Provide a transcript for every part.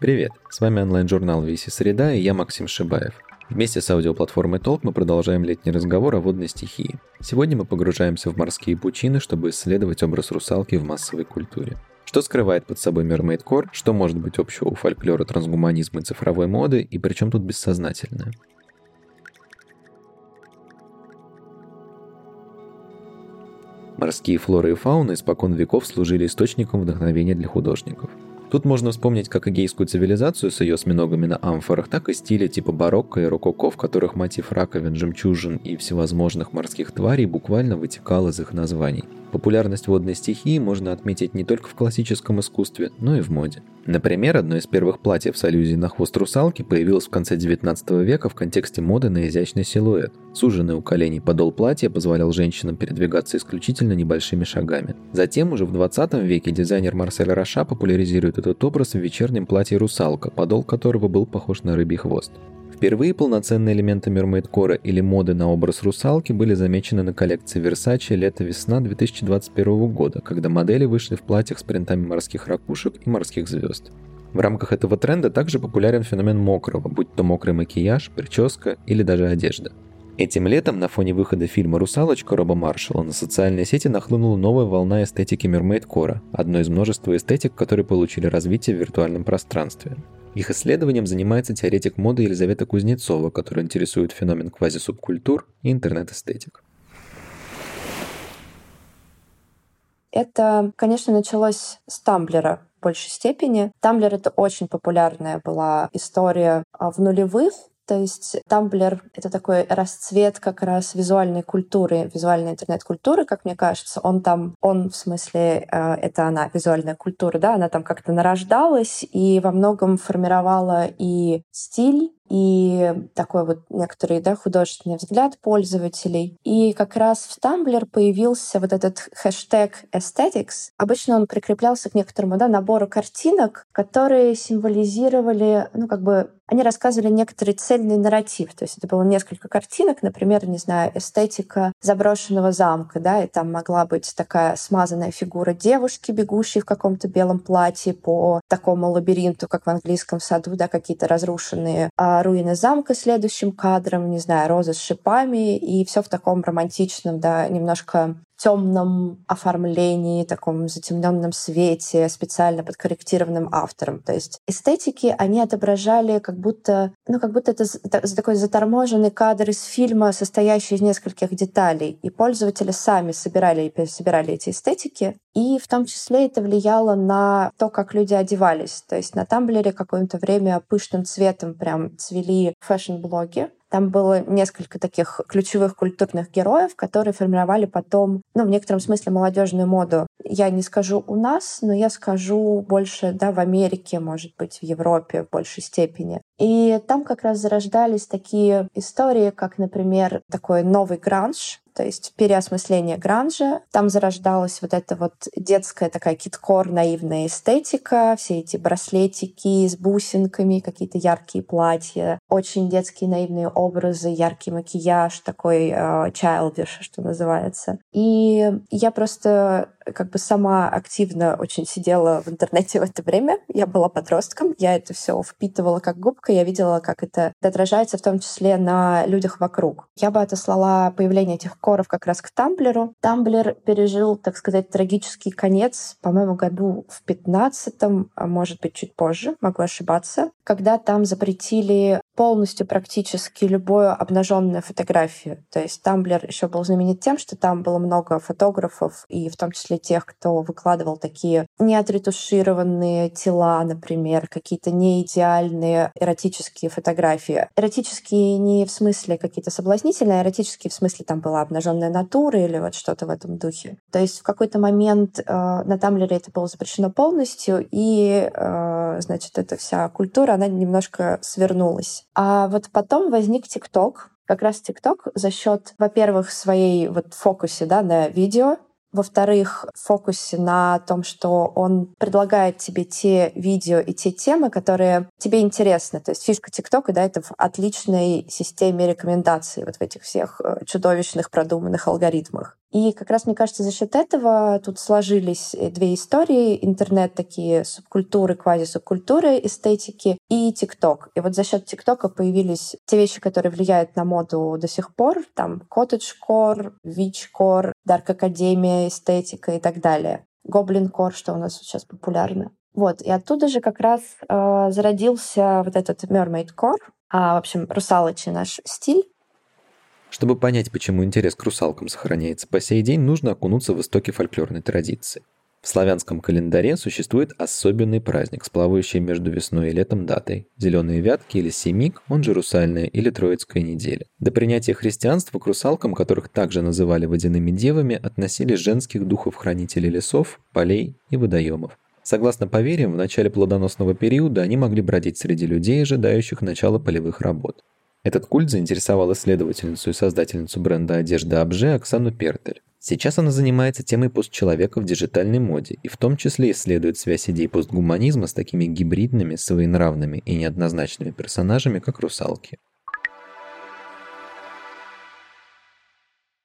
Привет, с вами онлайн-журнал «Виси Среда» и я Максим Шибаев. Вместе с аудиоплатформой Толк мы продолжаем летний разговор о водной стихии. Сегодня мы погружаемся в морские пучины, чтобы исследовать образ русалки в массовой культуре. Что скрывает под собой мермейдкор, что может быть общего у фольклора, трансгуманизма и цифровой моды, и при чем тут бессознательное? Морские флоры и фауны испокон веков служили источником вдохновения для художников – Тут можно вспомнить как эгейскую цивилизацию с ее осьминогами на амфорах, так и стили типа барокко и рококо, в которых мотив раковин, жемчужин и всевозможных морских тварей буквально вытекал из их названий. Популярность водной стихии можно отметить не только в классическом искусстве, но и в моде. Например, одно из первых платьев с аллюзией на хвост русалки появилось в конце 19 века в контексте моды на изящный силуэт. Суженный у коленей подол платья позволял женщинам передвигаться исключительно небольшими шагами. Затем, уже в 20 веке, дизайнер Марсель Раша популяризирует этот образ в вечернем платье русалка, подол которого был похож на рыбий хвост. Впервые полноценные элементы мермейдкора или моды на образ русалки были замечены на коллекции Versace лето-весна 2021 года, когда модели вышли в платьях с принтами морских ракушек и морских звезд. В рамках этого тренда также популярен феномен мокрого, будь то мокрый макияж, прическа или даже одежда. Этим летом на фоне выхода фильма «Русалочка» Роба Маршалла на социальные сети нахлынула новая волна эстетики мермейдкора, одной из множества эстетик, которые получили развитие в виртуальном пространстве. Их исследованием занимается теоретик моды Елизавета Кузнецова, которая интересует феномен квазисубкультур и интернет-эстетик. Это, конечно, началось с Тамблера в большей степени. Тамблер — это очень популярная была история в нулевых, то есть Тамблер — это такой расцвет как раз визуальной культуры, визуальной интернет-культуры, как мне кажется. Он там, он в смысле, э, это она, визуальная культура, да, она там как-то нарождалась и во многом формировала и стиль, и такой вот некоторый да, художественный взгляд пользователей. И как раз в Tumblr появился вот этот хэштег aesthetics. Обычно он прикреплялся к некоторому да, набору картинок, которые символизировали, ну, как бы они рассказывали некоторый цельный нарратив. То есть это было несколько картинок, например, не знаю, эстетика заброшенного замка, да, и там могла быть такая смазанная фигура девушки, бегущей в каком-то белом платье по такому лабиринту, как в английском саду, да, какие-то разрушенные а, руины замка следующим кадром, не знаю, розы с шипами, и все в таком романтичном, да, немножко темном оформлении, таком затемненном свете, специально подкорректированным автором. То есть эстетики, они отображали как будто, ну, как будто это такой заторможенный кадр из фильма, состоящий из нескольких деталей. И пользователи сами собирали и пересобирали эти эстетики. И в том числе это влияло на то, как люди одевались. То есть на Tumblr е какое-то время пышным цветом прям цвели fashion -блоги, там было несколько таких ключевых культурных героев, которые формировали потом, ну, в некотором смысле, молодежную моду. Я не скажу у нас, но я скажу больше, да, в Америке, может быть, в Европе в большей степени. И там как раз зарождались такие истории, как, например, такой новый гранж, то есть переосмысление гранжа. Там зарождалась вот эта вот детская такая киткор, наивная эстетика, все эти браслетики с бусинками, какие-то яркие платья, очень детские наивные образы, яркий макияж, такой э, childish, что называется. И я просто как бы сама активно очень сидела в интернете в это время. Я была подростком, я это все впитывала как губка, я видела, как это отражается в том числе на людях вокруг. Я бы отослала появление этих коров как раз к Тамблеру. Тамблер пережил, так сказать, трагический конец, по-моему, году в 15-м, а может быть, чуть позже, могу ошибаться, когда там запретили полностью практически любую обнаженную фотографию. То есть Тамблер еще был знаменит тем, что там было много фотографов, и в том числе тех, кто выкладывал такие неотретушированные тела, например, какие-то неидеальные эротические фотографии. Эротические не в смысле какие-то соблазнительные, а эротические в смысле там была обнаженная натура или вот что-то в этом духе. То есть в какой-то момент э, на Тамблере это было запрещено полностью, и, э, значит, эта вся культура, она немножко свернулась. А вот потом возник ТикТок, как раз ТикТок за счет, во-первых, своей вот фокусе да, на видео, во-вторых, фокусе на том, что он предлагает тебе те видео и те темы, которые тебе интересны. То есть фишка ТикТока, да, это в отличной системе рекомендаций вот в этих всех э, чудовищных продуманных алгоритмах. И как раз, мне кажется, за счет этого тут сложились э, две истории. Интернет такие субкультуры, квази-субкультуры, эстетики и ТикТок. И вот за счет ТикТока появились те вещи, которые влияют на моду до сих пор. Там коттедж-кор, вич-кор, дарк-академия, эстетика и так далее. Гоблин-кор, что у нас сейчас популярно. Вот, и оттуда же как раз э, зародился вот этот mermaid core, а, в общем, русалочный наш стиль. Чтобы понять, почему интерес к русалкам сохраняется по сей день, нужно окунуться в истоки фольклорной традиции. В славянском календаре существует особенный праздник, сплавающий между весной и летом датой – зеленые вятки или семик, он же русальная или троицкая неделя. До принятия христианства к русалкам, которых также называли водяными девами, относились женских духов-хранителей лесов, полей и водоемов. Согласно поверьям, в начале плодоносного периода они могли бродить среди людей, ожидающих начала полевых работ. Этот культ заинтересовал исследовательницу и создательницу бренда одежды Абже Оксану Пертель. Сейчас она занимается темой постчеловека в диджитальной моде и в том числе исследует связь идей постгуманизма с такими гибридными, своенравными и неоднозначными персонажами, как русалки.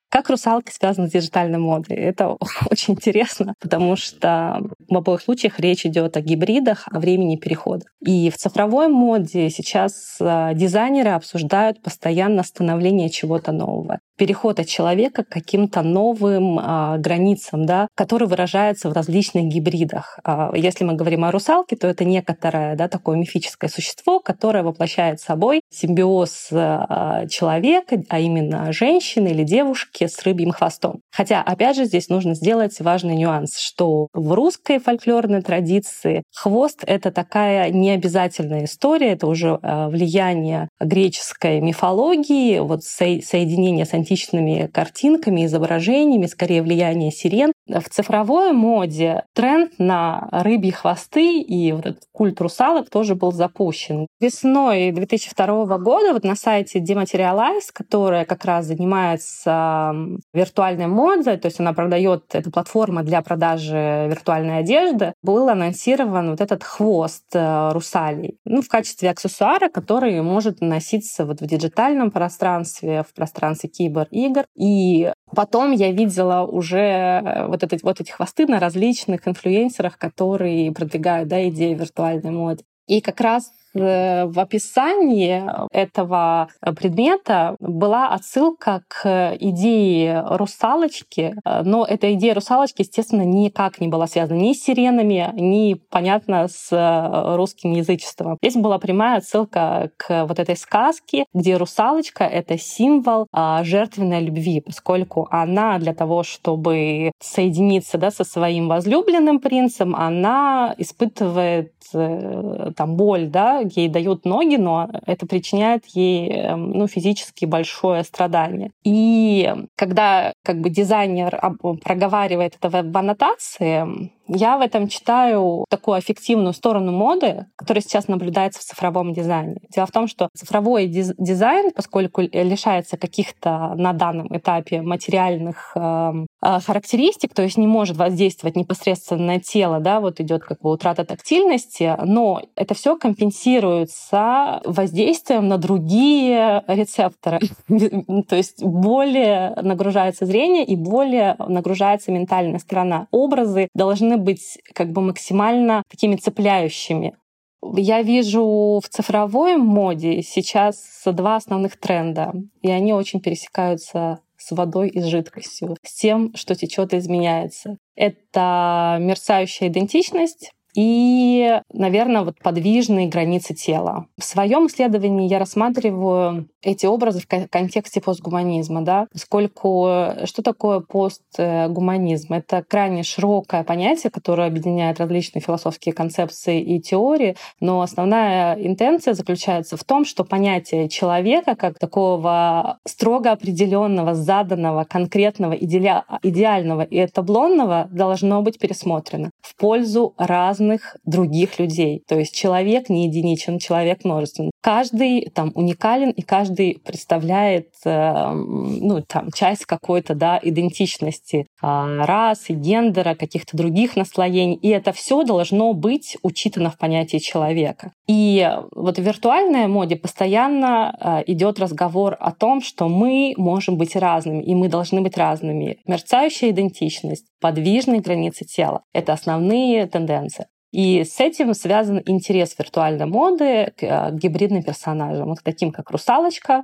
Как русалки связаны с диджитальной модой? Это очень интересно, потому что в обоих случаях речь идет о гибридах, о времени перехода. И в цифровой моде сейчас а, дизайнеры обсуждают постоянно становление чего-то нового переход от человека к каким-то новым а, границам, да, который выражается в различных гибридах. А, если мы говорим о русалке, то это некоторое да, такое мифическое существо, которое воплощает собой симбиоз а, человека, а именно женщины или девушки с рыбьим хвостом. Хотя, опять же, здесь нужно сделать важный нюанс, что в русской фольклорной традиции хвост — это такая необязательная история, это уже а, влияние греческой мифологии, вот соединение с античными картинками, изображениями, скорее влияние сирен. В цифровой моде тренд на рыбьи хвосты и вот этот культ русалок тоже был запущен. Весной 2002 года вот на сайте Dematerialize, которая как раз занимается виртуальной модой, то есть она продает, это платформа для продажи виртуальной одежды, был анонсирован вот этот хвост э, русалей ну, в качестве аксессуара, который может носиться вот в диджитальном пространстве, в пространстве кибер кибер-игр. И потом я видела уже э, вот, эти, вот эти хвосты на различных инфлюенсерах, которые продвигают да, идеи виртуальной моды. И как раз в описании этого предмета была отсылка к идее русалочки, но эта идея русалочки, естественно, никак не была связана ни с сиренами, ни, понятно, с русским язычеством. Здесь была прямая отсылка к вот этой сказке, где русалочка — это символ а, жертвенной любви, поскольку она для того, чтобы соединиться да, со своим возлюбленным принцем, она испытывает э, там боль, да, ей дают ноги, но это причиняет ей эм, ну, физически большое страдание. И когда как бы дизайнер проговаривает это в аннотации, я в этом читаю такую аффективную сторону моды, которая сейчас наблюдается в цифровом дизайне. Дело в том, что цифровой дизайн, поскольку лишается каких-то на данном этапе материальных э, характеристик, то есть не может воздействовать непосредственно на тело, да, вот идет как бы утрата тактильности, но это все компенсируется воздействием на другие рецепторы. то есть более нагружается зрение и более нагружается ментальная сторона. Образы должны должны быть как бы максимально такими цепляющими. Я вижу в цифровой моде сейчас два основных тренда, и они очень пересекаются с водой и с жидкостью, с тем, что течет и изменяется. Это мерцающая идентичность, и, наверное, вот подвижные границы тела. В своем исследовании я рассматриваю эти образы в контексте постгуманизма, да, поскольку э, что такое постгуманизм? Это крайне широкое понятие, которое объединяет различные философские концепции и теории, но основная интенция заключается в том, что понятие человека как такого строго определенного, заданного, конкретного, идеального и этаблонного должно быть пересмотрено в пользу разных разных других людей. То есть человек не единичен, человек множественный. Каждый там уникален, и каждый представляет э, ну, там, часть какой-то да, идентичности э, расы, гендера, каких-то других наслоений. И это все должно быть учитано в понятии человека. И вот в виртуальной моде постоянно э, идет разговор о том, что мы можем быть разными, и мы должны быть разными. Мерцающая идентичность, подвижные границы тела — это основные тенденции. И с этим связан интерес виртуальной моды к э, гибридным персонажам, вот таким как русалочка,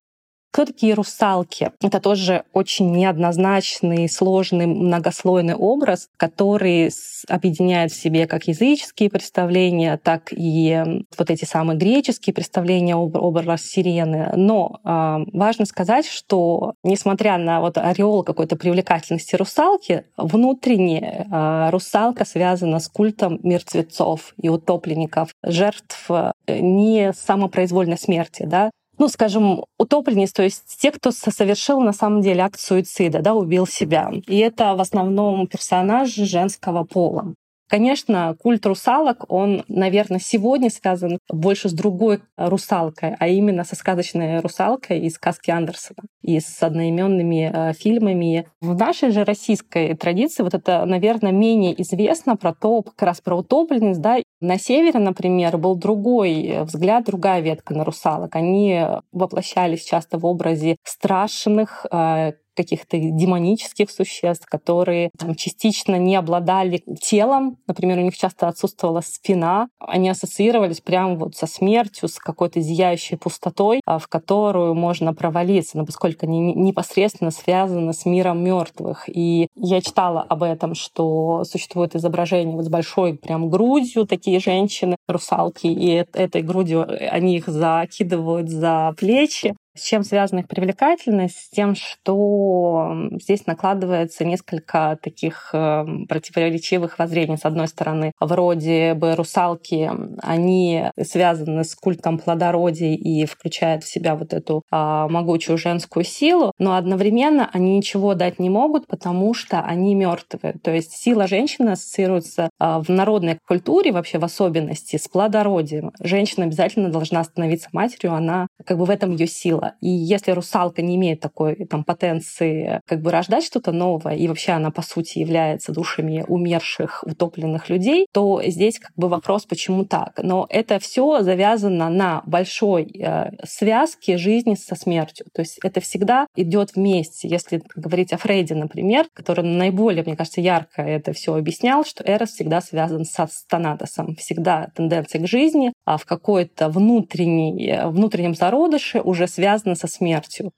кто такие русалки? Это тоже очень неоднозначный, сложный, многослойный образ, который объединяет в себе как языческие представления, так и вот эти самые греческие представления образ сирены. Но э, важно сказать, что несмотря на вот ореол какой-то привлекательности русалки, внутренне э, русалка связана с культом мертвецов и утопленников, жертв э, не самопроизвольной смерти, да, ну, скажем, утопленниц, то есть те, кто совершил на самом деле акт суицида, да, убил себя. И это в основном персонажи женского пола. Конечно, культ русалок, он, наверное, сегодня связан больше с другой русалкой, а именно со сказочной русалкой из сказки Андерсона и с одноименными э, фильмами. В нашей же российской традиции вот это, наверное, менее известно про то, как раз про утопленниц, да. На севере, например, был другой взгляд, другая ветка на русалок. Они воплощались часто в образе страшных, э, каких-то демонических существ, которые там, частично не обладали телом. Например, у них часто отсутствовала спина. Они ассоциировались прямо вот со смертью, с какой-то зияющей пустотой, а, в которую можно провалиться, но поскольку они непосредственно связаны с миром мертвых. И я читала об этом, что существует изображение вот с большой прям грудью такие женщины, русалки, и этой грудью они их закидывают за плечи, с чем связана их привлекательность? С тем, что здесь накладывается несколько таких эм, противоречивых воззрений. С одной стороны, вроде бы русалки, они связаны с культом плодородия и включают в себя вот эту а, могучую женскую силу, но одновременно они ничего дать не могут, потому что они мертвые. То есть сила женщины ассоциируется а, в народной культуре, вообще в особенности, с плодородием. Женщина обязательно должна становиться матерью, она как бы в этом ее сила сила. И если русалка не имеет такой там, потенции как бы рождать что-то новое, и вообще она, по сути, является душами умерших, утопленных людей, то здесь как бы вопрос, почему так. Но это все завязано на большой э, связке жизни со смертью. То есть это всегда идет вместе. Если говорить о Фрейде, например, который наиболее, мне кажется, ярко это все объяснял, что Эрос всегда связан со Станатосом. Всегда тенденция к жизни, а в какой-то внутренней, э, внутреннем зародыше уже связана связано со смертью.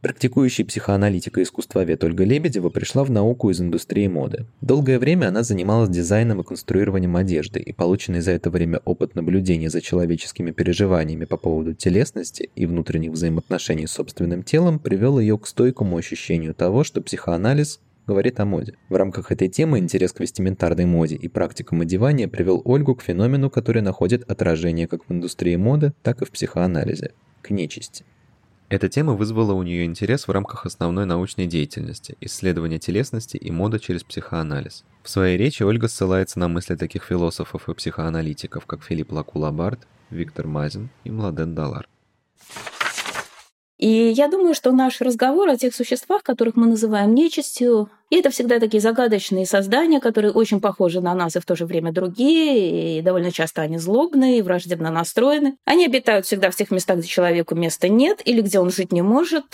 Практикующий психоаналитика и искусствовед Ольга Лебедева пришла в науку из индустрии моды. Долгое время она занималась дизайном и конструированием одежды, и полученный за это время опыт наблюдения за человеческими переживаниями по поводу телесности и внутренних взаимоотношений с собственным телом привел ее к стойкому ощущению того, что психоанализ говорит о моде. В рамках этой темы интерес к вестиментарной моде и практикам одевания привел Ольгу к феномену, который находит отражение как в индустрии моды, так и в психоанализе к нечисти. Эта тема вызвала у нее интерес в рамках основной научной деятельности – исследования телесности и моды через психоанализ. В своей речи Ольга ссылается на мысли таких философов и психоаналитиков, как Филипп Лакулабард, Виктор Мазин и Младен Далар. И я думаю, что наш разговор о тех существах, которых мы называем нечистью, и это всегда такие загадочные создания, которые очень похожи на нас и в то же время другие, и довольно часто они злобные и враждебно настроены. Они обитают всегда в тех местах, где человеку места нет, или где он жить не может,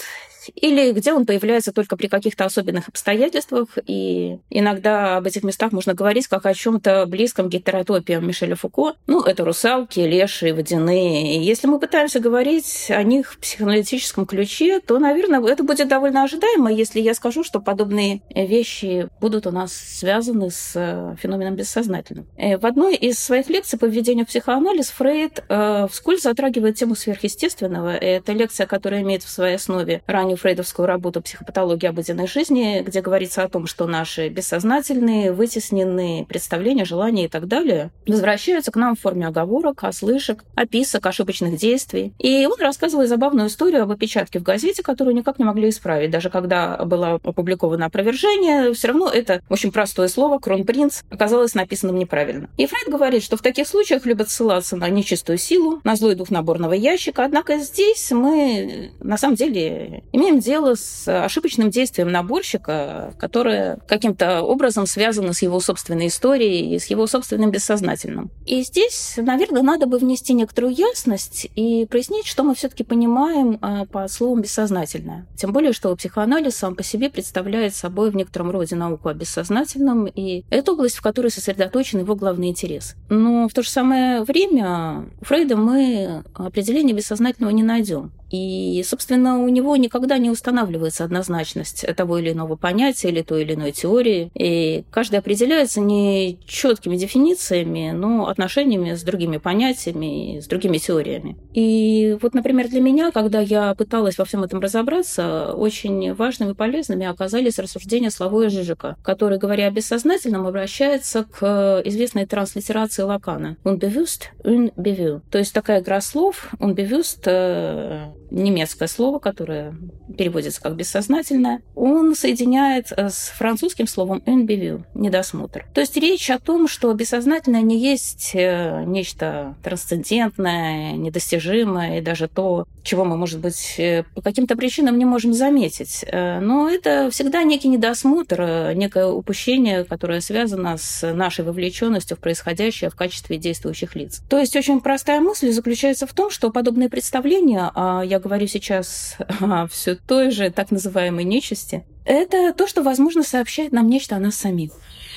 или где он появляется только при каких-то особенных обстоятельствах. И иногда об этих местах можно говорить как о чем-то близком к гетеротопиям Мишеля Фуко. Ну, это русалки, леши, водяные. И если мы пытаемся говорить о них в психоаналитическом ключе, то, наверное, это будет довольно ожидаемо, если я скажу, что подобные вещи будут у нас связаны с э, феноменом бессознательным. Э, в одной из своих лекций по введению в психоанализ Фрейд э, вскользь затрагивает тему сверхъестественного. Это лекция, которая имеет в своей основе раннюю фрейдовскую работу «Психопатология обыденной жизни», где говорится о том, что наши бессознательные, вытесненные представления, желания и так далее возвращаются к нам в форме оговорок, ослышек, описок, ошибочных действий. И он рассказывает забавную историю об опечатке в газете, которую никак не могли исправить. Даже когда было опубликовано опровержение, содержание все равно это очень простое слово «кронпринц» оказалось написанным неправильно. И Фрейд говорит, что в таких случаях любят ссылаться на нечистую силу, на злой дух наборного ящика. Однако здесь мы на самом деле имеем дело с ошибочным действием наборщика, которое каким-то образом связано с его собственной историей и с его собственным бессознательным. И здесь, наверное, надо бы внести некоторую ясность и прояснить, что мы все-таки понимаем а, по словам «бессознательное». Тем более, что психоанализ сам по себе представляет собой в некотором роде науку о бессознательном, и это область, в которой сосредоточен его главный интерес. Но в то же самое время у Фрейда мы определение бессознательного не найдем. И, собственно, у него никогда не устанавливается однозначность того или иного понятия или той или иной теории. И каждый определяется не четкими дефинициями, но отношениями с другими понятиями с другими теориями. И вот, например, для меня, когда я пыталась во всем этом разобраться, очень важными и полезными оказались рассуждения Славоя Жижика, который, говоря о бессознательном, обращается к известной транслитерации Лакана. «Unbewusst, unbewusst». То есть такая игра слов «unbewusst» немецкое слово, которое переводится как бессознательное, он соединяет э, с французским словом «unbevu» – недосмотр. То есть речь о том, что бессознательное не есть э, нечто трансцендентное, недостижимое, и даже то, чего мы, может быть, э, по каким-то причинам не можем заметить. Но это всегда некий недосмотр, некое упущение, которое связано с нашей вовлеченностью в происходящее в качестве действующих лиц. То есть очень простая мысль заключается в том, что подобные представления, а я говорю сейчас о все той же так называемой нечисти, это то, что, возможно, сообщает нам нечто о нас самих.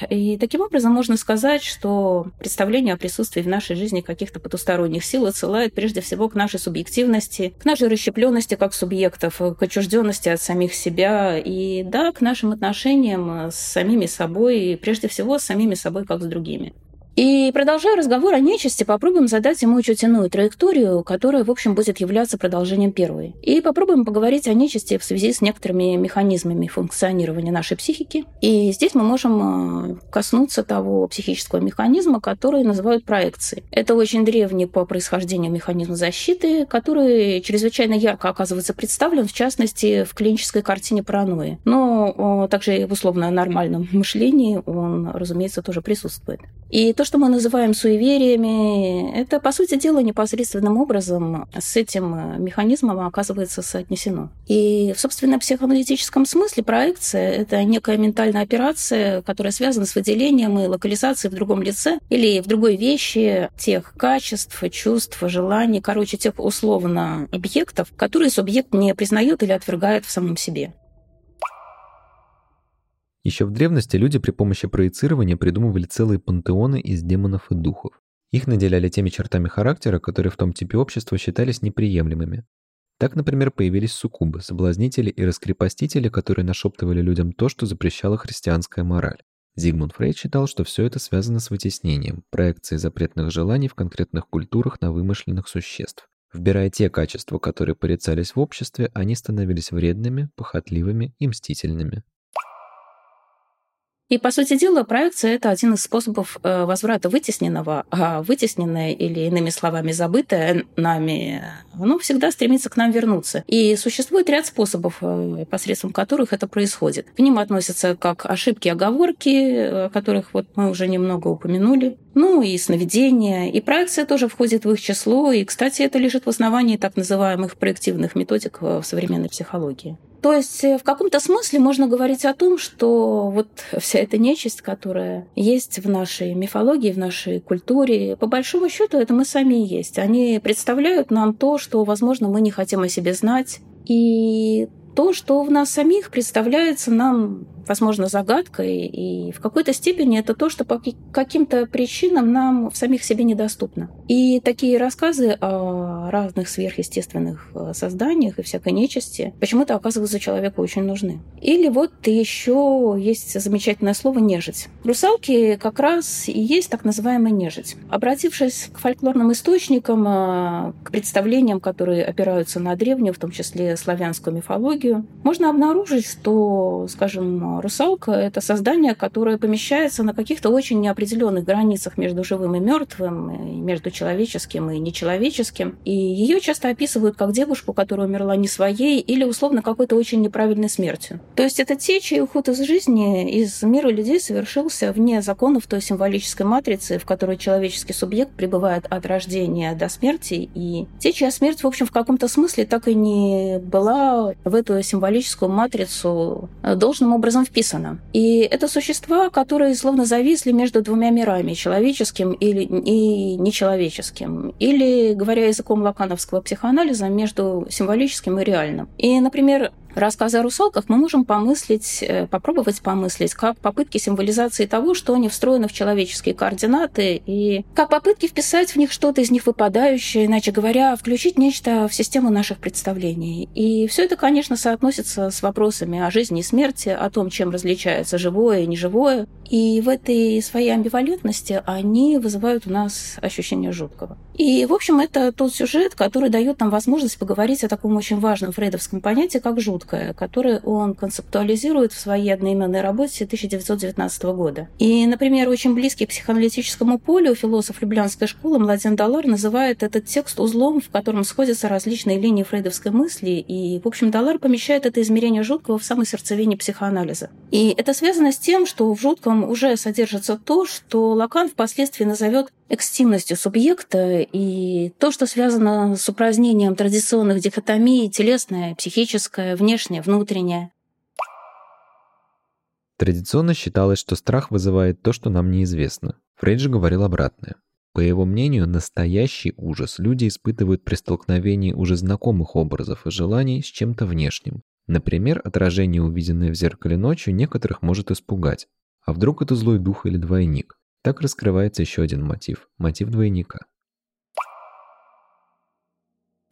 И таким образом можно сказать, что представление о присутствии в нашей жизни каких-то потусторонних сил отсылает прежде всего к нашей субъективности, к нашей расщепленности как субъектов, к отчужденности от самих себя и, да, к нашим отношениям с самими собой, и прежде всего с самими собой как с другими. И продолжая разговор о нечисти, попробуем задать ему чуть иную траекторию, которая, в общем, будет являться продолжением первой. И попробуем поговорить о нечисти в связи с некоторыми механизмами функционирования нашей психики. И здесь мы можем э, коснуться того психического механизма, который называют проекцией. Это очень древний по происхождению механизм защиты, который чрезвычайно ярко оказывается представлен, в частности, в клинической картине паранойи. Но также и в условно нормальном мышлении он, разумеется, тоже присутствует. И то, что мы называем суевериями, это, по сути дела, непосредственным образом с этим э, механизмом оказывается соотнесено. И в, собственно, психоаналитическом смысле проекция — это некая ментальная операция, которая связана с выделением и локализацией в другом лице или в другой вещи тех качеств, чувств, желаний, короче, тех условно объектов, которые субъект не признает или отвергает в самом себе. Еще в древности люди при помощи проецирования придумывали целые пантеоны из демонов и духов. Их наделяли теми чертами характера, которые в том типе общества считались неприемлемыми. Так, например, появились суккубы, соблазнители и раскрепостители, которые нашептывали людям то, что запрещала христианская мораль. Зигмунд Фрейд считал, что все это связано с вытеснением, проекцией запретных желаний в конкретных культурах на вымышленных существ. Вбирая те качества, которые порицались в обществе, они становились вредными, похотливыми и мстительными. И, по сути дела, проекция — это один из способов э, возврата вытесненного, а вытесненное или, иными словами, забытое нами, оно всегда стремится к нам вернуться. И существует ряд способов, э, посредством которых это происходит. К ним относятся как ошибки, оговорки, о которых вот мы уже немного упомянули, ну и сновидения, и проекция тоже входит в их число, и, кстати, это лежит в основании так называемых проективных методик э, в современной психологии. То есть э, в каком-то смысле можно говорить о том, что вот вся эта нечисть, которая есть в нашей мифологии, в нашей культуре, по большому счету это мы сами и есть. Они представляют нам то, что, возможно, мы не хотим о себе знать, и то, что в нас самих представляется нам возможно, загадкой, и в какой-то степени это то, что по каким-то причинам нам в самих себе недоступно. И такие рассказы о разных сверхъестественных э, созданиях и всякой нечисти почему-то оказываются человеку очень нужны. Или вот еще есть замечательное слово «нежить». Русалки как раз и есть так называемая нежить. Обратившись к фольклорным источникам, э, к представлениям, которые опираются на древнюю, в том числе славянскую мифологию, можно обнаружить, что, скажем, русалка — это создание, которое помещается на каких-то очень неопределенных границах между живым и мертвым, между человеческим и нечеловеческим. И ее часто описывают как девушку, которая умерла не своей или условно какой-то очень неправильной смертью. То есть это те, чей уход из жизни, из мира людей совершился вне законов той символической матрицы, в которой человеческий субъект пребывает от рождения до смерти, и те, чья смерть, в общем, в каком-то смысле так и не была в эту символическую матрицу должным образом вписана. И это существа, которые словно зависли между двумя мирами, человеческим или, и нечеловеческим. Или, говоря языком лакановского психоанализа, между символическим и реальным. И, например, рассказы о русалках мы можем помыслить, э, попробовать помыслить, как попытки символизации того, что они встроены в человеческие координаты, и как попытки вписать в них что-то из них выпадающее, иначе говоря, включить нечто в систему наших представлений. И все это, конечно, соотносится с вопросами о жизни и смерти, о том, чем различается живое и неживое. И в этой своей амбивалентности они вызывают у нас ощущение жуткого. И, в общем, это тот сюжет, который дает нам возможность поговорить о таком очень важном фрейдовском понятии, как жуткое, которое он концептуализирует в своей одноименной работе 1919 года. И, например, очень близкий к психоаналитическому полю философ Люблянской школы Младен Далар называет этот текст узлом, в котором сходятся различные линии фрейдовской мысли, и, в общем, Далар помещает это измерение жуткого в самой сердцевине психоанализа. И это связано с тем, что в жутком уже содержится то, что Лакан впоследствии назовет экстимностью субъекта и то, что связано с упразднением традиционных дихотомий телесное, психическое, внешнее, внутреннее. Традиционно считалось, что страх вызывает то, что нам неизвестно. Фрейд же говорил обратное. По его мнению, настоящий ужас люди испытывают при столкновении уже знакомых образов и желаний с чем-то внешним. Например, отражение, увиденное в зеркале ночью, некоторых может испугать. А вдруг это злой дух или двойник? Так раскрывается еще один мотив – мотив двойника.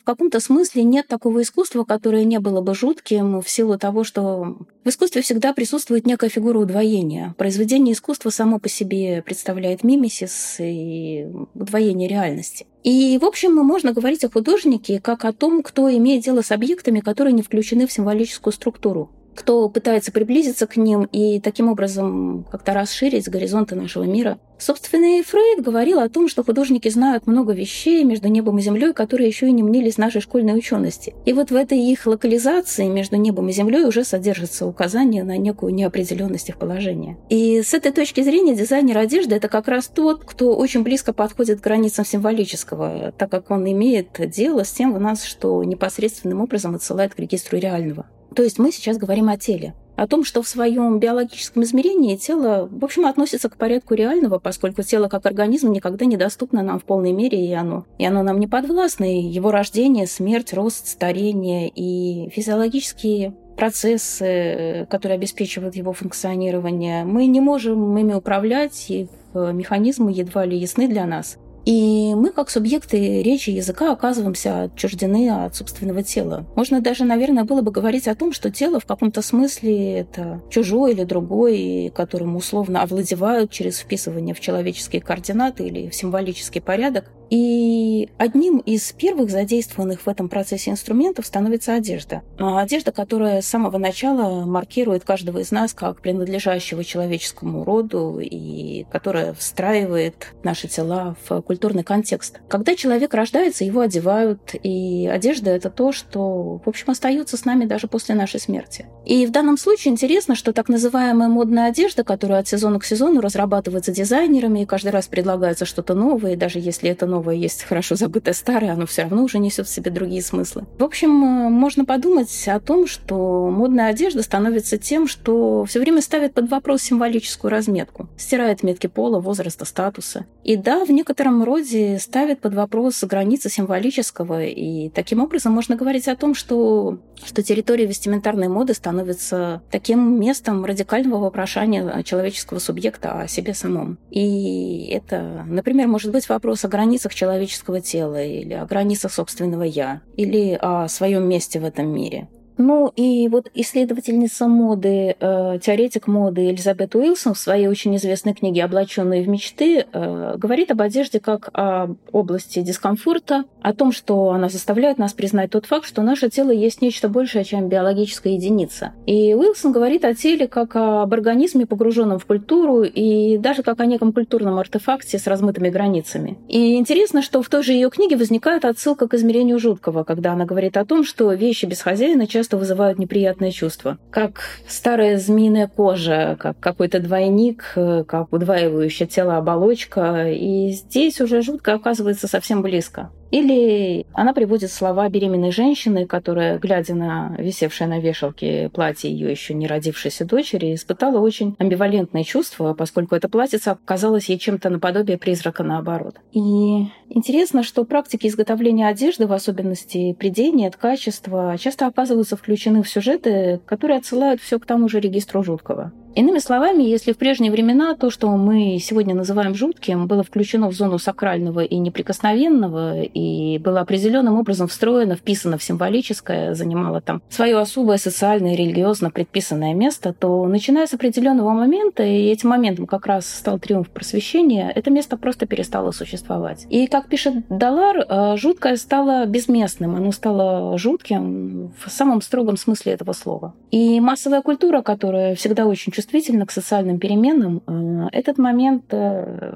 В каком-то смысле нет такого искусства, которое не было бы жутким в силу того, что в искусстве всегда присутствует некая фигура удвоения. Произведение искусства само по себе представляет мимесис и удвоение реальности. И, в общем, можно говорить о художнике как о том, кто имеет дело с объектами, которые не включены в символическую структуру кто пытается приблизиться к ним и таким образом как-то расширить горизонты нашего мира. Собственно, и Фрейд говорил о том, что художники знают много вещей между небом и землей, которые еще и не мнились нашей школьной учености. И вот в этой их локализации между небом и землей уже содержится указание на некую неопределенность их положения. И с этой точки зрения дизайнер одежды — это как раз тот, кто очень близко подходит к границам символического, так как он имеет дело с тем в нас, что непосредственным образом отсылает к регистру реального. То есть мы сейчас говорим о теле, о том, что в своем биологическом измерении тело, в общем, относится к порядку реального, поскольку тело как организм никогда не доступно нам в полной мере, и оно, и оно нам не подвластно, и его рождение, смерть, рост, старение и физиологические процессы, которые обеспечивают его функционирование, мы не можем ими управлять, их механизмы едва ли ясны для нас. И мы, как субъекты речи языка, оказываемся отчуждены от собственного тела. Можно даже, наверное, было бы говорить о том, что тело в каком-то смысле это чужой или другой, которым условно овладевают через вписывание в человеческие координаты или в символический порядок. И одним из первых задействованных в этом процессе инструментов становится одежда. А одежда, которая с самого начала маркирует каждого из нас как принадлежащего человеческому роду и которая встраивает наши тела в культурный контекст. Когда человек рождается, его одевают, и одежда — это то, что, в общем, остается с нами даже после нашей смерти. И в данном случае интересно, что так называемая модная одежда, которая от сезона к сезону разрабатывается дизайнерами, и каждый раз предлагается что-то новое, даже если это новое новое есть хорошо забытое старое, оно все равно уже несет в себе другие смыслы. В общем, э, можно подумать о том, что модная одежда становится тем, что все время ставит под вопрос символическую разметку, стирает метки пола, возраста, статуса. И да, в некотором роде ставит под вопрос границы символического, и таким образом можно говорить о том, что, что территория вестиментарной моды становится таким местом радикального вопрошания человеческого субъекта о себе самом. И это, например, может быть вопрос о границах границах человеческого тела или о границах собственного «я», или о своем месте в этом мире. Ну и вот исследовательница моды, э, теоретик моды Элизабет Уилсон в своей очень известной книге «Облаченные в мечты» э, говорит об одежде как о области дискомфорта, о том, что она заставляет нас признать тот факт, что наше тело есть нечто большее, чем биологическая единица. И Уилсон говорит о теле как об организме, погруженном в культуру, и даже как о неком культурном артефакте с размытыми границами. И интересно, что в той же ее книге возникает отсылка к измерению жуткого, когда она говорит о том, что вещи без хозяина часто часто вызывают неприятное чувство. Как старая змеиная кожа, как какой-то двойник, э, как удваивающая тело оболочка. И здесь уже жутко оказывается совсем близко. Или она приводит слова беременной женщины, которая, глядя на висевшее на вешалке платье ее еще не родившейся дочери, испытала очень амбивалентные чувства, поскольку это платьице оказалось ей чем-то наподобие призрака наоборот. И интересно, что практики изготовления одежды, в особенности придения, ткачества, часто оказываются включены в сюжеты, которые отсылают все к тому же регистру жуткого. Иными словами, если в прежние времена то, что мы сегодня называем жутким, было включено в зону сакрального и неприкосновенного, и было определенным образом встроено, вписано в символическое, занимало там свое особое социальное и религиозно предписанное место, то начиная с определенного момента, и этим моментом как раз стал триумф просвещения, это место просто перестало существовать. И, как пишет Далар, э, жуткое стало безместным, оно стало жутким в самом строгом смысле этого слова. И массовая культура, которая всегда очень чувствительна к социальным переменам, э, этот момент э,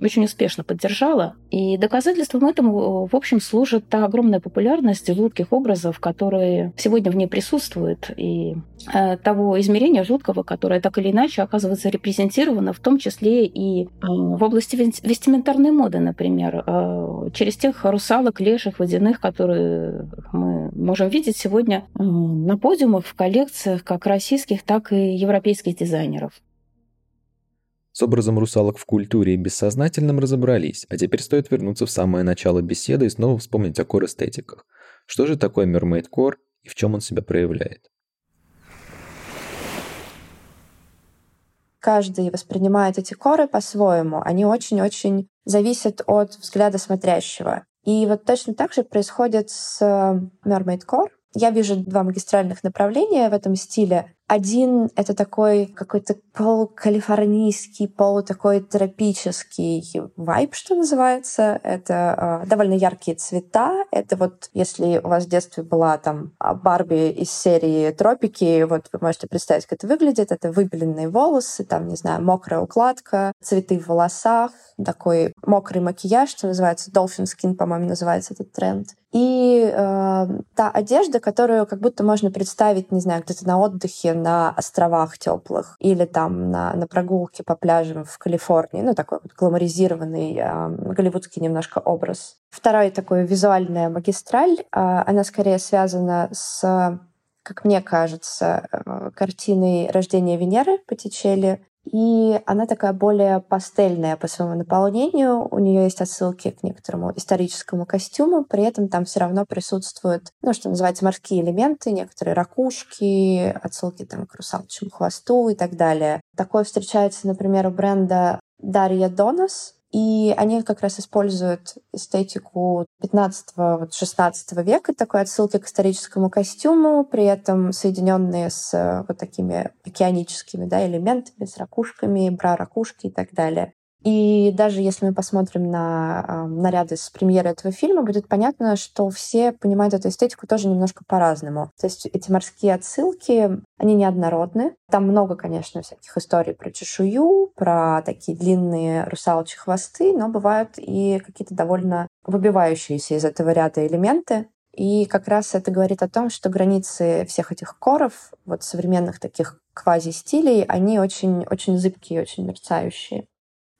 очень успешно поддержала. И доказательством этому, в общем, служит та огромная популярность жутких образов, которые сегодня в ней присутствуют, и э, того измерения жуткого, которое так или иначе оказывается репрезентировано, в том числе и э, в области вестиментарной моды, например, э, через тех русалок, леших, водяных, которые мы можем видеть сегодня э, на подиумах, в коллекциях как российских, так и европейских дизайнеров. С образом русалок в культуре и бессознательном разобрались, а теперь стоит вернуться в самое начало беседы и снова вспомнить о кор-эстетиках. Что же такое Core и в чем он себя проявляет? Каждый воспринимает эти коры по-своему. Они очень-очень зависят от взгляда смотрящего. И вот точно так же происходит с Mermaid Core. Я вижу два магистральных направления в этом стиле. Один — это такой какой-то полукалифорнийский, полутакой тропический вайб, что называется. Это э, довольно яркие цвета. Это вот, если у вас в детстве была там Барби из серии «Тропики», вот вы можете представить, как это выглядит. Это выбеленные волосы, там, не знаю, мокрая укладка, цветы в волосах, такой мокрый макияж, что называется, dolphin skin, по-моему, называется этот тренд. И э, та одежда, которую как будто можно представить, не знаю, где-то на отдыхе на островах теплых или там на, на прогулке по пляжам в Калифорнии. Ну, такой вот гламоризированный э, голливудский немножко образ. Вторая такой визуальная магистраль, э, она скорее связана с как мне кажется, э, картиной «Рождение Венеры» Боттичелли. И она такая более пастельная по своему наполнению. У нее есть отсылки к некоторому историческому костюму, при этом там все равно присутствуют, ну, что называется, морские элементы, некоторые ракушки, отсылки там к русалочьему хвосту и так далее. Такое встречается, например, у бренда Дарья Донос, и они как раз используют эстетику 15-16 века, такой отсылки к историческому костюму, при этом соединенные с э, вот такими океаническими да, элементами, с ракушками, бра-ракушки и так далее. И даже если мы посмотрим на э, наряды с премьеры этого фильма, будет понятно, что все понимают эту эстетику тоже немножко по-разному. То есть эти морские отсылки, они неоднородны. Там много, конечно, всяких историй про чешую, про такие длинные русалочьи хвосты, но бывают и какие-то довольно выбивающиеся из этого ряда элементы. И как раз это говорит о том, что границы всех этих коров, вот современных таких квази-стилей, они очень, очень зыбкие, очень мерцающие.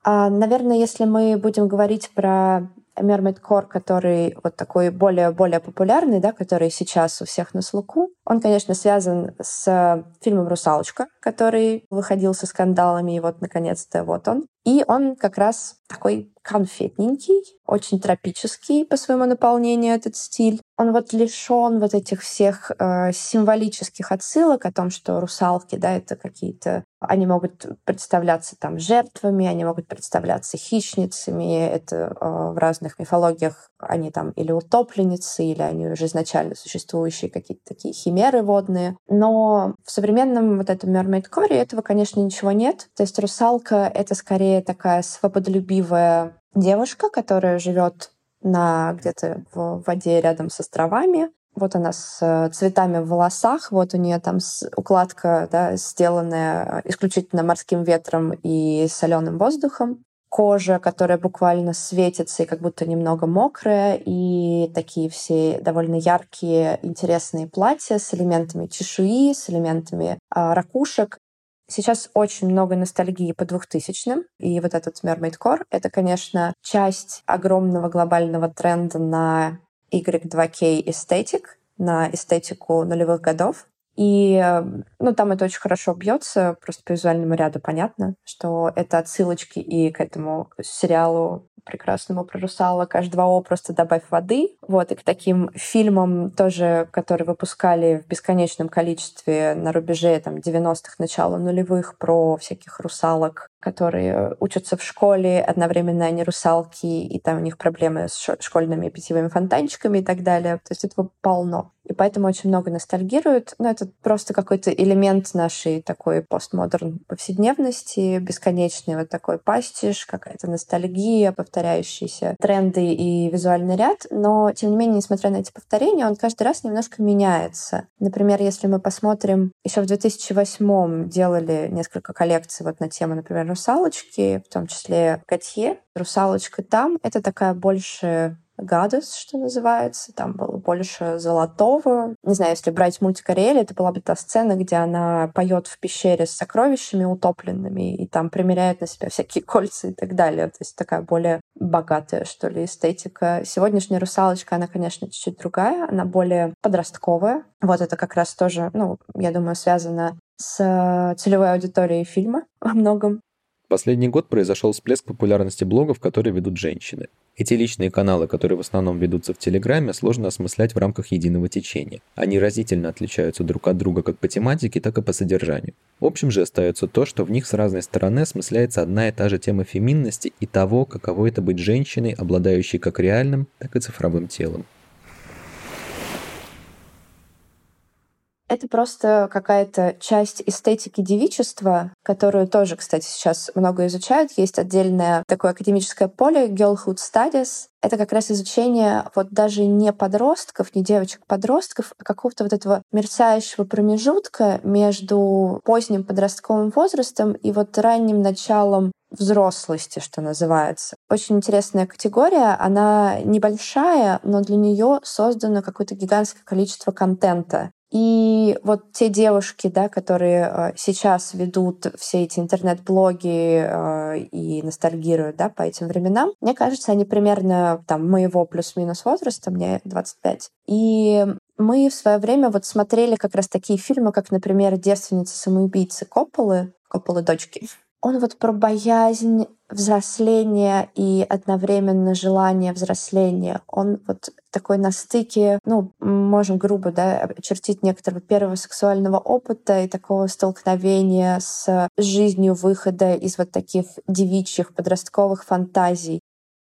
А, наверное, если мы будем говорить про Mermaid Core, который вот такой более-более популярный, да, который сейчас у всех на слуху, он, конечно, связан с фильмом «Русалочка», который выходил со скандалами, и вот, наконец-то, вот он. И он как раз такой конфетненький, очень тропический по своему наполнению этот стиль. Он вот лишен вот этих всех э, символических отсылок о том, что русалки, да, это какие-то, они могут представляться там жертвами, они могут представляться хищницами, это э, в разных разных мифологиях они там или утопленницы, или они уже изначально существующие какие-то такие химеры водные. Но в современном вот этом mermaid core этого, конечно, ничего нет. То есть русалка — это скорее такая свободолюбивая девушка, которая живет на где-то в воде рядом с островами, вот она с э, цветами в волосах, вот у нее там укладка да, сделанная исключительно морским ветром и соленым воздухом. Кожа, которая буквально светится и как будто немного мокрая, и такие все довольно яркие, интересные платья с элементами чешуи, с элементами а, ракушек. Сейчас очень много ностальгии по 2000-м, и вот этот Mermaid Core — это, конечно, часть огромного глобального тренда на Y2K эстетик, на эстетику нулевых годов. И ну, там это очень хорошо бьется, просто по визуальному ряду понятно, что это отсылочки и к этому сериалу прекрасному про русалок H2O просто добавь воды. Вот, и к таким фильмам тоже, которые выпускали в бесконечном количестве на рубеже там, 90-х, начала нулевых про всяких русалок, которые учатся в школе, одновременно они русалки, и там у них проблемы с школьными питьевыми фонтанчиками и так далее. То есть этого полно. И поэтому очень много ностальгируют. Но это просто какой-то элемент нашей такой постмодерн повседневности, бесконечный вот такой пастиш, какая-то ностальгия, повторяющиеся тренды и визуальный ряд. Но, тем не менее, несмотря на эти повторения, он каждый раз немножко меняется. Например, если мы посмотрим, еще в 2008 делали несколько коллекций вот на тему, например, русалочки, в том числе Готье. Русалочка там — это такая больше Гадес, что называется. Там было больше золотого. Не знаю, если брать мультик Ариэль, это была бы та сцена, где она поет в пещере с сокровищами утопленными, и там примеряет на себя всякие кольца и так далее. То есть такая более богатая, что ли, эстетика. Сегодняшняя русалочка, она, конечно, чуть-чуть другая, она более подростковая. Вот это как раз тоже, ну, я думаю, связано с целевой аудиторией фильма во многом последний год произошел всплеск популярности блогов, которые ведут женщины. Эти личные каналы, которые в основном ведутся в Телеграме, сложно осмыслять в рамках единого течения. Они разительно отличаются друг от друга как по тематике, так и по содержанию. В общем же остается то, что в них с разной стороны осмысляется одна и та же тема феминности и того, каково это быть женщиной, обладающей как реальным, так и цифровым телом. Это просто какая-то часть эстетики девичества, которую тоже, кстати, сейчас много изучают. Есть отдельное такое академическое поле Girlhood Studies. Это как раз изучение вот даже не подростков, не девочек-подростков, а какого-то вот этого мерцающего промежутка между поздним подростковым возрастом и вот ранним началом взрослости, что называется. Очень интересная категория. Она небольшая, но для нее создано какое-то гигантское количество контента. И вот те девушки, да, которые э, сейчас ведут все эти интернет-блоги э, и ностальгируют да, по этим временам, мне кажется, они примерно там, моего плюс-минус возраста, мне 25. И мы в свое время вот смотрели как раз такие фильмы, как, например, «Девственница самоубийцы» Копполы, Копполы дочки он вот про боязнь взросления и одновременно желание взросления. Он вот такой на стыке, ну, можем грубо, да, очертить некоторого первого сексуального опыта и такого столкновения с жизнью выхода из вот таких девичьих подростковых фантазий.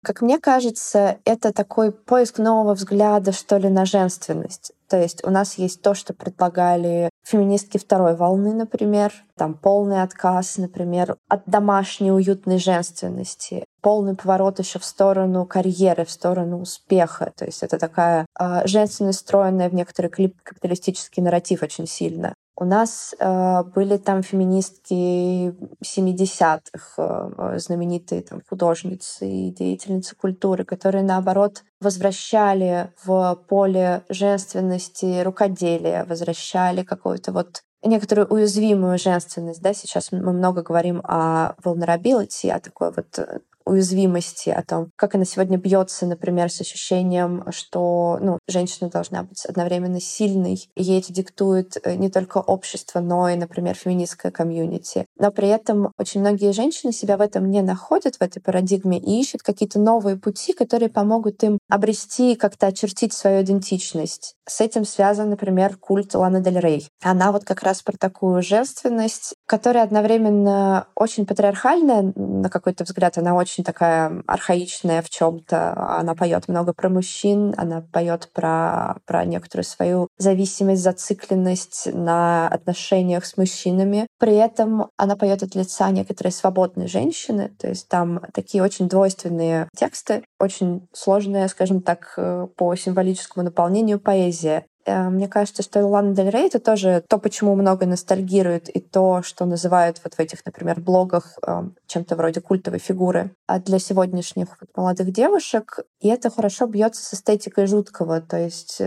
Как мне кажется, это такой поиск нового взгляда, что ли, на женственность. То есть у нас есть то, что предлагали феминистки второй волны, например, там полный отказ, например, от домашней уютной женственности, полный поворот еще в сторону карьеры, в сторону успеха. То есть это такая э, женственность, встроенная в некоторый капиталистический нарратив очень сильно. У нас э, были там феминистки 70-х, э, знаменитые там, художницы и деятельницы культуры, которые, наоборот, возвращали в поле женственности рукоделия, возвращали какую-то вот некоторую уязвимую женственность. Да? Сейчас мы много говорим о vulnerability, о такой вот э, уязвимости, о том, как она сегодня бьется, например, с ощущением, что ну, женщина должна быть одновременно сильной, и ей это диктует э, не только общество, но и, например, феминистская комьюнити. Но при этом очень многие женщины себя в этом не находят, в этой парадигме, и ищут какие-то новые пути, которые помогут им обрести, как-то очертить свою идентичность. С этим связан, например, культ Ланы Дель Рей. Она вот как раз про такую женственность, которая одновременно очень патриархальная, на какой-то взгляд, она очень очень такая архаичная в чем-то. Она поет много про мужчин, она поет про, про некоторую свою зависимость, зацикленность на отношениях с мужчинами. При этом она поет от лица некоторой свободной женщины, то есть там такие очень двойственные тексты, очень сложная, скажем так, э, по символическому наполнению поэзия. Э, мне кажется, что Лана Дель Рей — это тоже то, почему много ностальгируют, и то, что называют вот в этих, например, блогах э, чем-то вроде культовой фигуры а для сегодняшних молодых девушек. И это хорошо бьется с эстетикой жуткого. То есть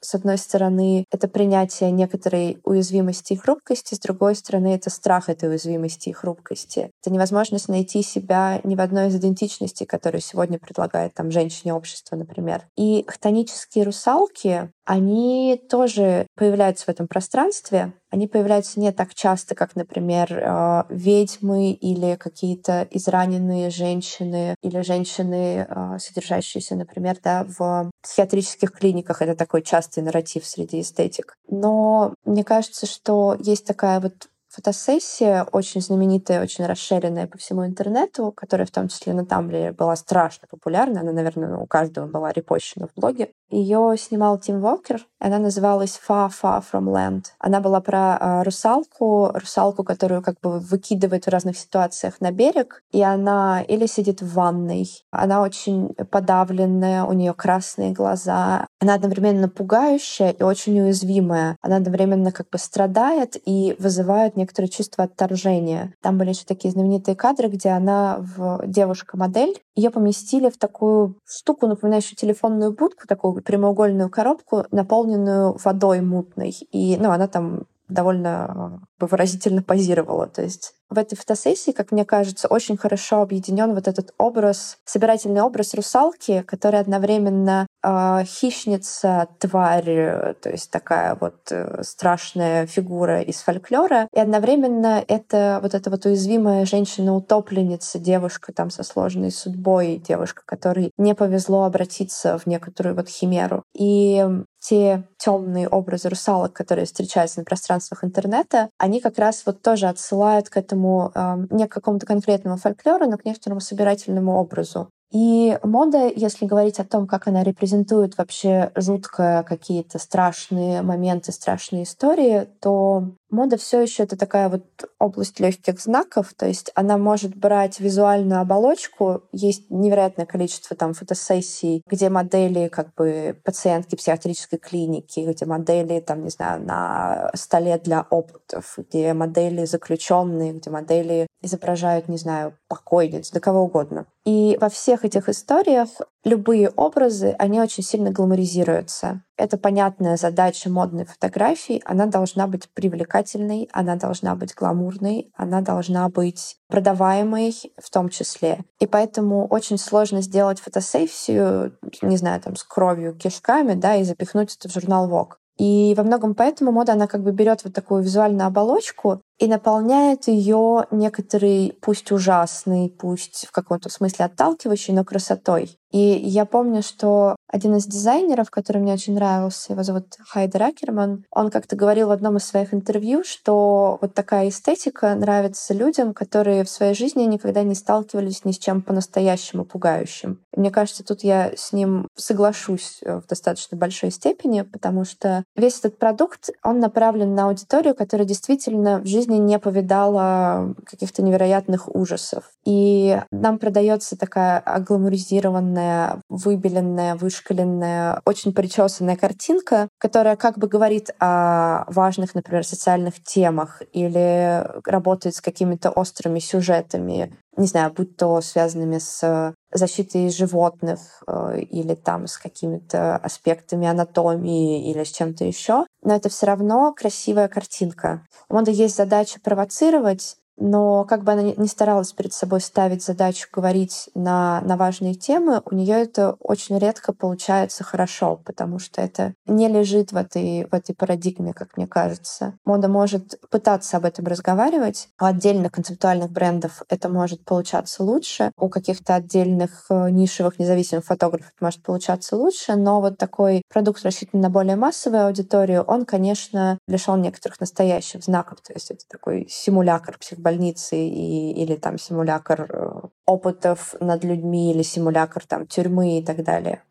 с одной стороны, это принятие некоторой уязвимости и хрупкости, с другой стороны, это страх этой уязвимости и хрупкости. Это невозможность найти себя ни в одной из идентичностей, которые сегодня предлагает там женщине общество, например. И хтонические русалки, они тоже появляются в этом пространстве, они появляются не так часто, как, например, э, ведьмы или какие-то израненные женщины или женщины, э, содержащиеся, например, да, в психиатрических клиниках. Это такой частый нарратив среди эстетик. Но мне кажется, что есть такая вот фотосессия, очень знаменитая, очень расширенная по всему интернету, которая в том числе на Тамблере была страшно популярна. Она, наверное, у каждого была репощена в блоге. Ее снимал Тим Волкер. Она называлась Far Far From Land. Она была про э, русалку, русалку, которую как бы выкидывает в разных ситуациях на берег, и она или сидит в ванной, она очень подавленная, у нее красные глаза, она одновременно пугающая и очень уязвимая. Она одновременно как бы страдает и вызывает некоторое чувство отторжения. Там были еще такие знаменитые кадры, где она в девушка-модель, ее поместили в такую штуку, напоминающую телефонную будку, такую прямоугольную коробку, наполненную водой мутной. И ну, она там довольно бы выразительно позировала. То есть в этой фотосессии, как мне кажется, очень хорошо объединен вот этот образ, собирательный образ русалки, которая одновременно э, хищница, тварь, то есть такая вот э, страшная фигура из фольклора, и одновременно это вот эта вот уязвимая женщина-утопленница, девушка там со сложной судьбой, девушка, которой не повезло обратиться в некоторую вот химеру. И те темные образы русалок, которые встречаются на пространствах интернета, они как раз вот тоже отсылают к этому э, не к какому-то конкретному фольклору, но к некоторому собирательному образу. И мода, если говорить о том, как она репрезентует вообще жутко какие-то страшные моменты, страшные истории, то мода все еще это такая вот область легких знаков, то есть она может брать визуальную оболочку. Есть невероятное количество там фотосессий, где модели как бы пациентки психиатрической клиники, где модели там, не знаю, на столе для опытов, где модели заключенные, где модели изображают, не знаю, покойниц, да кого угодно. И во всех этих историях любые образы, они очень сильно гламоризируются. Это понятная задача модной фотографии. Она должна быть привлекательной, она должна быть гламурной, она должна быть продаваемой в том числе. И поэтому очень сложно сделать фотосессию, не знаю, там, с кровью, кишками, да, и запихнуть это в журнал Vogue. И во многом поэтому мода, она как бы берет вот такую визуальную оболочку и наполняет ее некоторой, пусть ужасной, пусть в каком-то смысле отталкивающей, но красотой. И я помню, что один из дизайнеров, который мне очень нравился, его зовут Хайдер Акерман, он как-то говорил в одном из своих интервью, что вот такая эстетика нравится людям, которые в своей жизни никогда не сталкивались ни с чем по-настоящему пугающим. И мне кажется, тут я с ним соглашусь э, в достаточно большой степени, потому что весь этот продукт, он направлен на аудиторию, которая действительно в жизни не повидала каких-то невероятных ужасов. И нам продается такая агламуризированная выбеленная, вышкаленная, очень причесанная картинка, которая как бы говорит о важных, например, социальных темах или работает с какими-то острыми сюжетами, не знаю, будь то связанными с защитой животных э, или там с какими-то аспектами анатомии или с чем-то еще. Но это все равно красивая картинка. У моды есть задача провоцировать, но как бы она ни старалась перед собой ставить задачу говорить на, на важные темы, у нее это очень редко получается хорошо, потому что это не лежит в этой, в этой парадигме, как мне кажется. Мода может пытаться об этом разговаривать. У отдельных концептуальных брендов это может получаться лучше, у каких-то отдельных э, нишевых независимых фотографов это может получаться лучше, но вот такой продукт, рассчитанный на более массовую аудиторию, он, конечно, лишен некоторых настоящих знаков. То есть это такой симулятор психбольницы и, или там симулятор э, опытов над людьми или симулятор там тюрьмы и так далее.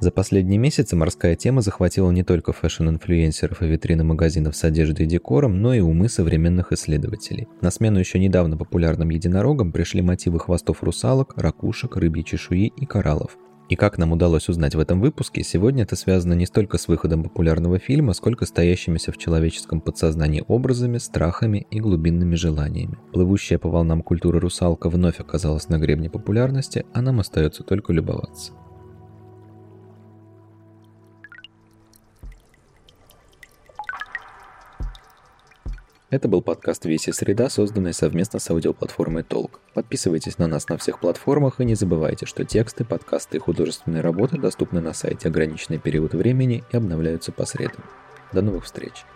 За последние месяцы морская тема захватила не только fashion-инфлюенсеров и витрины магазинов с одеждой и декором, но и умы современных исследователей. На смену еще недавно популярным единорогам пришли мотивы хвостов русалок, ракушек, рыбьей чешуи и кораллов. И как нам удалось узнать в этом выпуске, сегодня это связано не столько с выходом популярного фильма, сколько с таящимися в человеческом подсознании образами, страхами и глубинными желаниями. Плывущая по волнам культура русалка вновь оказалась на гребне популярности, а нам остается только любоваться. Это был подкаст «Веси среда», созданный совместно с аудиоплатформой «Толк». Подписывайтесь на нас на всех платформах и не забывайте, что тексты, подкасты и художественные работы доступны на сайте ограниченный период времени и обновляются по средам. До новых встреч!